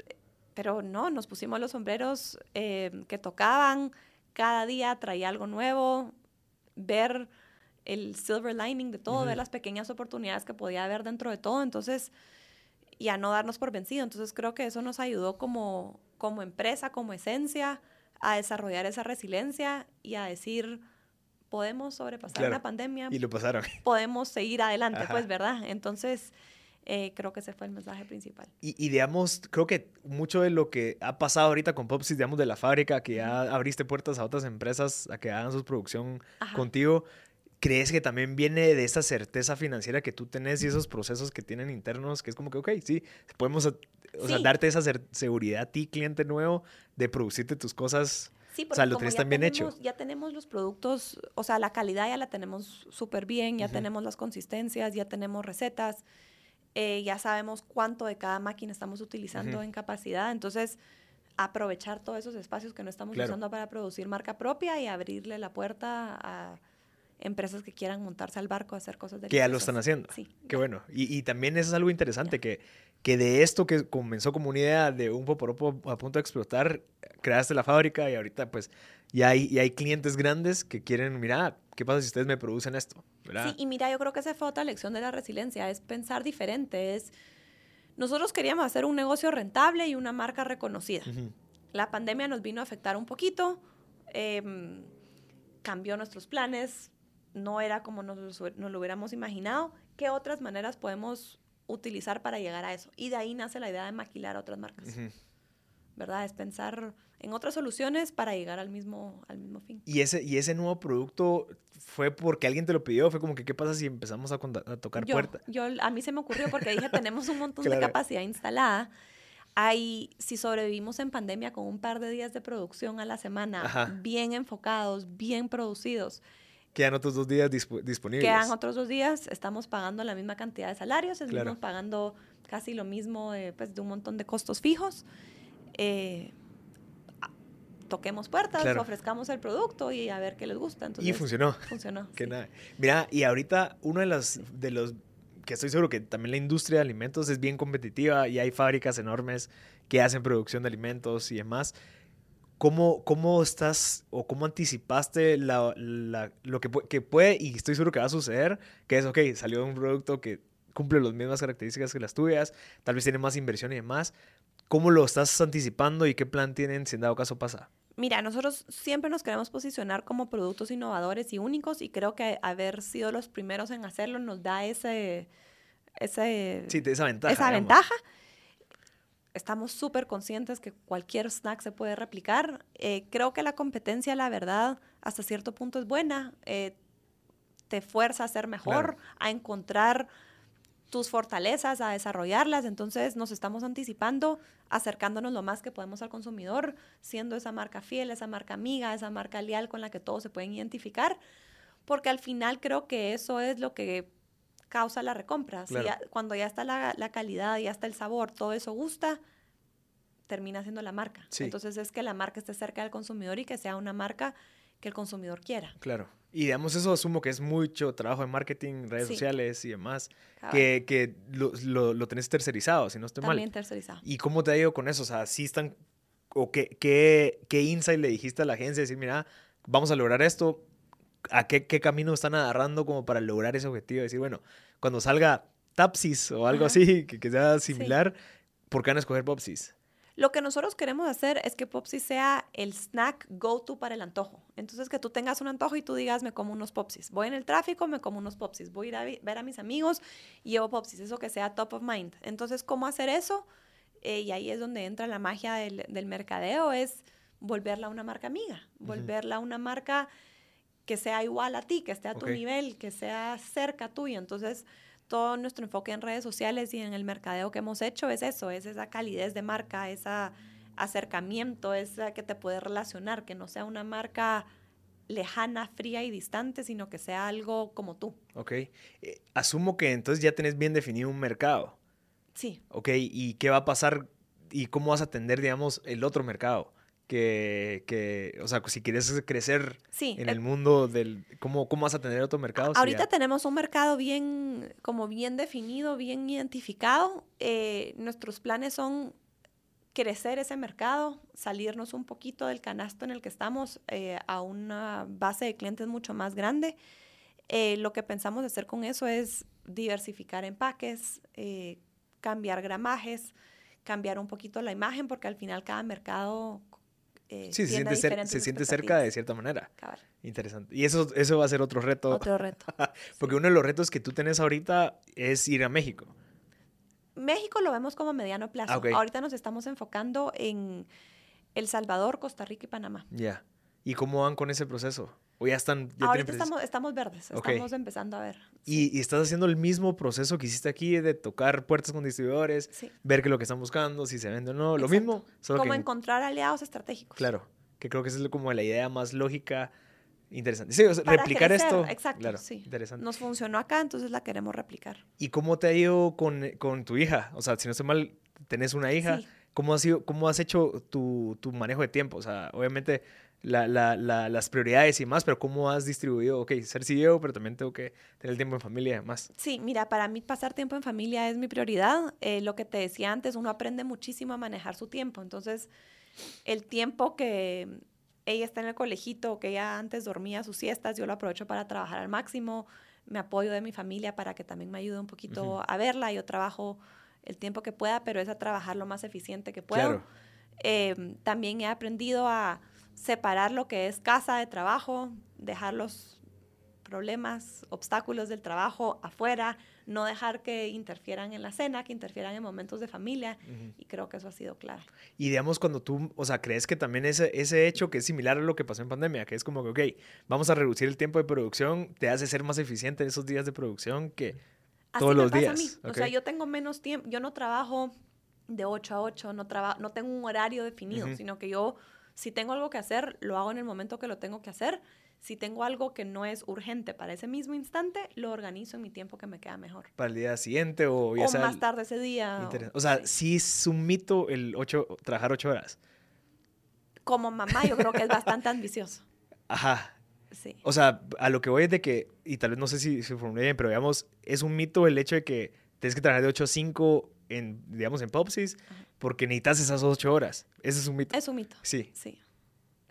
pero no, nos pusimos los sombreros eh, que tocaban, cada día traía algo nuevo, ver el silver lining de todo, ver las pequeñas oportunidades que podía haber dentro de todo, entonces, y a no darnos por vencido. Entonces creo que eso nos ayudó como, como empresa, como esencia, a desarrollar esa resiliencia y a decir, podemos sobrepasar la pandemia. Y lo pasaron. *laughs* Podemos seguir adelante, pues, ¿verdad? Entonces, eh, creo que ese fue el mensaje principal. Y, y, digamos, creo que mucho de lo que ha pasado ahorita con Popsis, digamos, de la fábrica, que ya abriste puertas a otras empresas a que hagan su producción contigo, ¿crees que también viene de esa certeza financiera que tú tenés y esos procesos que tienen internos, que es como que, ok, sí, podemos o sea, darte esa seguridad a ti, cliente nuevo, de producirte tus cosas Sí, porque o sea, lo tenés también hecho. Ya tenemos los productos, o sea, la calidad ya la tenemos súper bien, ya tenemos las consistencias, ya tenemos recetas, eh, ya sabemos cuánto de cada máquina estamos utilizando en capacidad. Entonces, aprovechar todos esos espacios que no estamos usando para producir marca propia y abrirle la puerta a empresas que quieran montarse al barco a hacer cosas de Que ya lo están haciendo. Sí. Qué bueno. Y, y, también eso es algo interesante, que, que de esto que comenzó como una idea de un poporopo a punto de explotar, creaste la fábrica y ahorita pues ya hay, y hay clientes grandes que quieren, mira, ¿qué pasa si ustedes me producen esto? Sí, y mira, yo creo que esa fue otra lección de la resiliencia, es pensar diferente, es... Nosotros queríamos hacer un negocio rentable y una marca reconocida. La pandemia nos vino a afectar un poquito, em, cambió nuestros planes, no era como nos, nos, lo hubiéramos imaginado. ¿Qué otras maneras podemos utilizar para llegar a eso? Y de ahí nace la idea de maquilar a otras marcas. ¿Verdad? Es pensar en otras soluciones para llegar al mismo, al mismo fin. ¿Y ese, ¿Y ese nuevo producto fue porque alguien te lo pidió? ¿Fue como que qué pasa si empezamos a, tocar puertas? Yo, a mí se me ocurrió porque dije, *laughs* tenemos un montón de capacidad instalada. Hay, si sobrevivimos en pandemia con un par de días de producción a la semana, bien enfocados, bien producidos, Quedan otros dos días disponibles. Quedan otros dos días, estamos pagando la misma cantidad de salarios, estamos pagando casi lo mismo pues, de un montón de costos fijos. Eh, toquemos puertas, ofrezcamos el producto y a ver qué les gusta. y funcionó. Funcionó. que nada. Mira, y ahorita uno de los, de los que estoy seguro que también la industria de alimentos es bien competitiva y hay fábricas enormes que hacen producción de alimentos y demás. ¿Cómo, ¿Cómo estás o cómo anticipaste la, lo que, que, puede y estoy seguro que va a suceder? Que es, ok, salió un producto que cumple las mismas características que las tuyas, tal vez tiene más inversión y demás. ¿Cómo lo estás anticipando y qué plan tienen si en dado caso pasa? Mira, nosotros siempre nos queremos posicionar como productos innovadores y únicos y creo que haber sido los primeros en hacerlo nos da ese... ese sí, esa ventaja. Esa ventaja estamos súper conscientes que cualquier snack se puede replicar. Eh, creo que la competencia, la verdad, hasta cierto punto es buena. Eh, te fuerza a ser mejor, a encontrar tus fortalezas, a desarrollarlas. Entonces nos estamos anticipando, acercándonos lo más que podemos al consumidor, siendo esa marca fiel, esa marca amiga, esa marca leal con la que todos se pueden identificar, porque al final creo que eso es lo que causa la recompra. cuando ya está la, calidad, ya está el sabor, todo eso gusta, termina siendo la marca. Entonces es que la marca esté cerca del consumidor y que sea una marca que el consumidor quiera. Claro. Y digamos, eso asumo que es mucho trabajo de marketing, redes sociales y demás, que, que lo, lo, tenés tercerizado, si no estoy mal. También tercerizado. ¿Y cómo te ha ido con eso? O sea, ¿sí están, o qué, qué, qué insight le dijiste a la agencia? Decir, mira, vamos a lograr esto, ¿a qué, qué camino están agarrando como para lograr ese objetivo? Decir, bueno, cuando salga Tapsis o algo así, que, que, sea similar, ¿por qué van a escoger Popsis? Lo que nosotros queremos hacer es que Popsis sea el snack go-to para el antojo. Entonces, que tú tengas un antojo y tú digas, me como unos Popsis. Voy en el tráfico, me como unos Popsis. Voy a ir a ver a mis amigos y llevo Popsis. Eso que sea top of mind. Entonces, ¿cómo hacer eso? Eh, y ahí es donde entra la magia del, del, mercadeo, es volverla una marca amiga, volverla una marca que sea igual a ti, que esté a tu nivel, que sea cerca tuyo. Entonces, todo nuestro enfoque en redes sociales y en el mercadeo que hemos hecho es eso, es esa calidez de marca, ese acercamiento, esa que te puedes relacionar, que no sea una marca lejana, fría y distante, sino que sea algo como tú. Ok. Eh, asumo que entonces ya tenés bien definido un mercado. Sí. Ok, ¿y qué va a pasar y cómo vas a atender, digamos, el otro mercado? Que, que, o sea, si quieres crecer en el mundo del, ¿cómo, ¿cómo vas a tener otro mercado? Ahorita tenemos un mercado bien, como bien definido, bien identificado. Eh, nuestros planes son crecer ese mercado, salirnos un poquito del canasto en el que estamos eh, a una base de clientes mucho más grande. Eh, lo que pensamos hacer con eso es diversificar empaques, cambiar gramajes, cambiar un poquito la imagen, porque al final cada mercado eh, sí, se siente, se siente cerca de cierta manera. Interesante. Y eso, eso va a ser otro reto. Otro reto. *laughs* Porque uno de los retos que tú tenés ahorita es ir a México. México lo vemos como mediano plazo. Ah, ahorita nos estamos enfocando en El Salvador, Costa Rica y Panamá. Ya. ¿Y cómo van con ese proceso? ¿O ya están...? Ahorita estamos, estamos verdes, estamos empezando a ver. ¿Y, estás haciendo el mismo proceso que hiciste aquí de tocar puertas con distribuidores, ver qué es lo que están buscando, si se vende o no? ¿Lo mismo? como encontrar aliados estratégicos. Claro, que creo que esa es como la idea más lógica, interesante. Sí, replicar esto. Exacto, claro, sí. Interesante. Nos funcionó acá, entonces la queremos replicar. ¿Y cómo te ha ido con, con tu hija? O sea, si no estoy mal, tenés una hija. ¿Cómo, has sido, ¿Cómo has hecho tu, tu manejo de tiempo? O sea, obviamente la, la, las prioridades y más, pero cómo has distribuido, ok, ser CEO, pero también tengo que tener el tiempo en familia y demás. Sí, mira, para mí pasar tiempo en familia es mi prioridad. Eh, lo que te decía antes, uno aprende muchísimo a manejar su tiempo. Entonces, el tiempo que ella está en el colegito, que ella antes dormía sus siestas, yo lo aprovecho para trabajar al máximo. Me apoyo de mi familia para que también me ayude un poquito a verla. Yo trabajo el tiempo que pueda, pero es a trabajar lo más eficiente que puedo. Eh, también he aprendido a separar lo que es casa de trabajo, dejar los problemas, obstáculos del trabajo afuera, no dejar que interfieran en la cena, que interfieran en momentos de familia, y creo que eso ha sido claro. Y digamos, cuando tú, o sea, crees que también ese, ese hecho que es similar a lo que pasó en pandemia, que es como que, ok, vamos a reducir el tiempo de producción, te hace ser más eficiente en esos días de producción que todos los días. O sea, yo tengo menos tiempo, yo no trabajo de 8 a 8, no, no tengo un horario definido, sino que yo si tengo algo que hacer, lo hago en el momento que lo tengo que hacer. Si tengo algo que no es urgente para ese mismo instante, lo organizo en mi tiempo que me queda mejor. Para el día siguiente o ya o más tarde ese día. O, sea, sí. es un mito el ocho, trabajar ocho horas. Como mamá, yo creo que es bastante ambicioso. *laughs* Ajá. Sí. O sea, a lo que voy es de que, y tal vez no sé si se formule bien, pero digamos, es un mito el hecho de que tienes que trabajar de 8 a 5 en, digamos, en Popsis, porque necesitas esas ocho horas. Ese es un mito. Es un mito. Sí. Sí.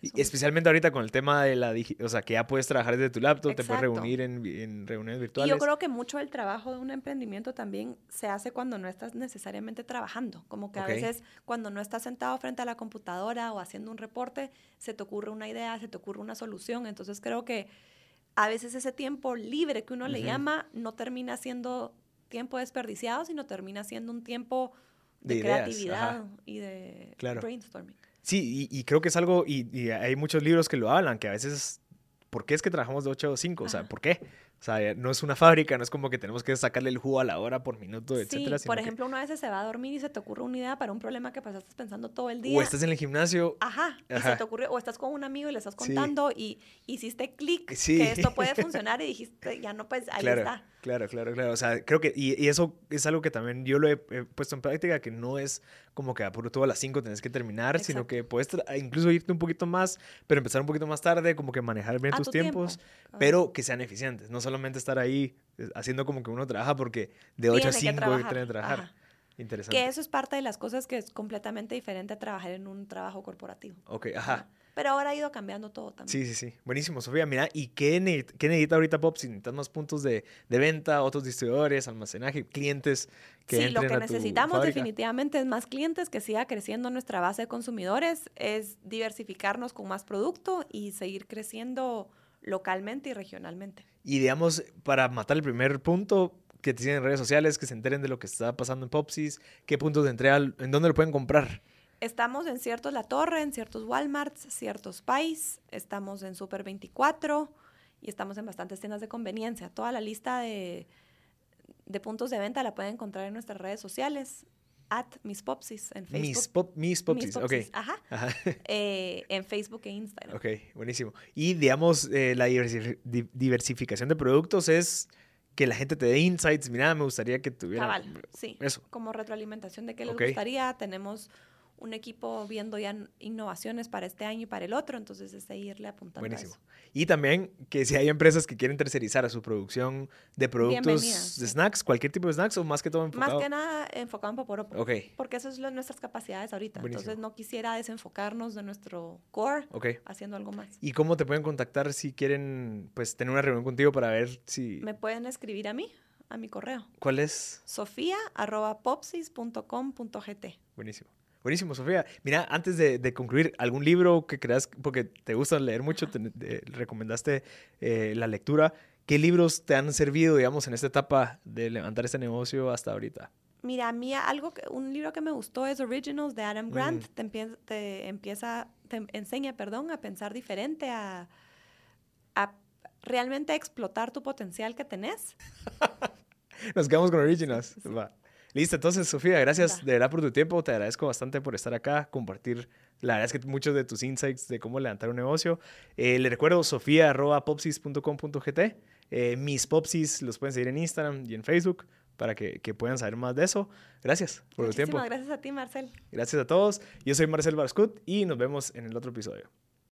Y especialmente ahorita con el tema de la, o sea, que ya puedes trabajar desde tu laptop, te puedes reunir en, en, reuniones virtuales. Y yo creo que mucho del trabajo de un emprendimiento también se hace cuando no estás necesariamente trabajando, como que a veces cuando no estás sentado frente a la computadora o haciendo un reporte, se te ocurre una idea, se te ocurre una solución, entonces creo que a veces ese tiempo libre que uno le llama no termina siendo tiempo desperdiciado, sino termina siendo un tiempo de, De ideas, creatividad ajá. y de Claro. brainstorming. Sí, y, y creo que es algo, y, y hay muchos libros que lo hablan, que a veces, ¿por qué es que trabajamos de 8 a 5? O sea, Ajá. ¿por qué? O sea, no es una fábrica, no es como que tenemos que sacarle el jugo a la hora por minuto, Sí, etcétera. sino por que- ejemplo, una vez se va a dormir y se te ocurre una idea para un problema que pasaste pensando todo el día. o estás en el gimnasio, Ajá, y se te ocurrió, o estás con un amigo y le estás Sí. contando y hiciste clic Sí. que esto puede funcionar y dijiste, ya no, pues ahí claro, está. Claro, claro, claro. O sea, creo que, y, y eso es algo que también yo lo he, he puesto en práctica, que no es como que a puro todo a las 5 tenés que terminar, sino que puedes tra- incluso irte un poquito más, pero empezar un poquito más tarde, como que manejar bien A tus tu tiempo. tiempos, pero que sean eficientes, no solamente estar ahí eh, haciendo como que uno trabaja porque de 8 a Tiene que 5 hay que trabajar, tener que trabajar. ajá. Interesante. Que eso es parte de las cosas que es completamente diferente a trabajar en un trabajo corporativo. Ok, ajá. Pero ahora ha ido cambiando todo también. Sí, sí, sí. Buenísimo, Sofía. Mira, ¿y qué, ne- qué necesita ahorita Pop? Si necesitas más puntos de, de venta, otros distribuidores, almacenaje, clientes que sí, lo que a necesitamos definitivamente es más clientes, que siga creciendo nuestra base de consumidores, es diversificarnos con más producto y seguir creciendo localmente y regionalmente. Y digamos, para matar el primer punto, que te sigan en redes sociales, que se enteren de lo que está pasando en Popsis, qué puntos de entrega, en dónde lo pueden comprar. Estamos en ciertos La Torre, en ciertos Walmarts, ciertos Pais, estamos en Super 24 y estamos en bastantes tiendas de conveniencia. Toda la lista de, de puntos de venta la pueden encontrar en nuestras redes sociales, at Miss Popsis en Facebook. Mis, pop, mis Popsis, Miss ok. Ajá. Ajá. *laughs* eh, en Facebook e Instagram. Ok, buenísimo. Y digamos, eh, la diversi- di- diversificación de productos es que la gente te dé insights. Mira, me gustaría que tuviera Cabal, sí. eso. Como retroalimentación de qué les gustaría. Tenemos un equipo viendo ya innovaciones para este año y para el otro, entonces es de irle apuntando Buenísimo. a eso. Y también que si hay empresas que quieren tercerizar a su producción de productos de snacks, cualquier tipo de snacks o más que todo enfocado. Más que nada enfocado en Poporopo. Ok, Porque eso es lo- nuestras capacidades ahorita. Buenísimo. Entonces no quisiera desenfocarnos de nuestro core ok. haciendo algo más. ¿Y cómo te pueden contactar si quieren pues tener una reunión contigo para ver si Me pueden escribir a mí, a mi correo. cuál es? sofía.popsis.com.gt. Buenísimo. Buenísimo, Sofía. Mira, antes de, de concluir, ¿algún libro que creas, porque te gusta leer mucho, te, te recomendaste eh, la lectura? ¿Qué libros te han servido, digamos, en esta etapa de levantar este negocio hasta ahorita? Mira, a mí algo que, un libro que me gustó es Originals de Adam Grant. Mm. Te, empie- te empieza, te enseña, perdón, a pensar diferente, a, a realmente explotar tu potencial que tenés. *laughs* Nos quedamos con Originals. Va. Listo, entonces, Sofía, gracias de verdad por tu tiempo. Te agradezco bastante por estar acá, compartir, la verdad es que muchos de tus insights de cómo levantar un negocio. Eh, le recuerdo, sofía.popsis.com.gt. Eh, mis popsis los pueden seguir en Instagram y en Facebook para que, que puedan saber más de eso. Gracias por el tiempo. Muchísimas gracias a ti, Marcel. Gracias a todos. Yo soy Marcel Barscut y nos vemos en el otro episodio.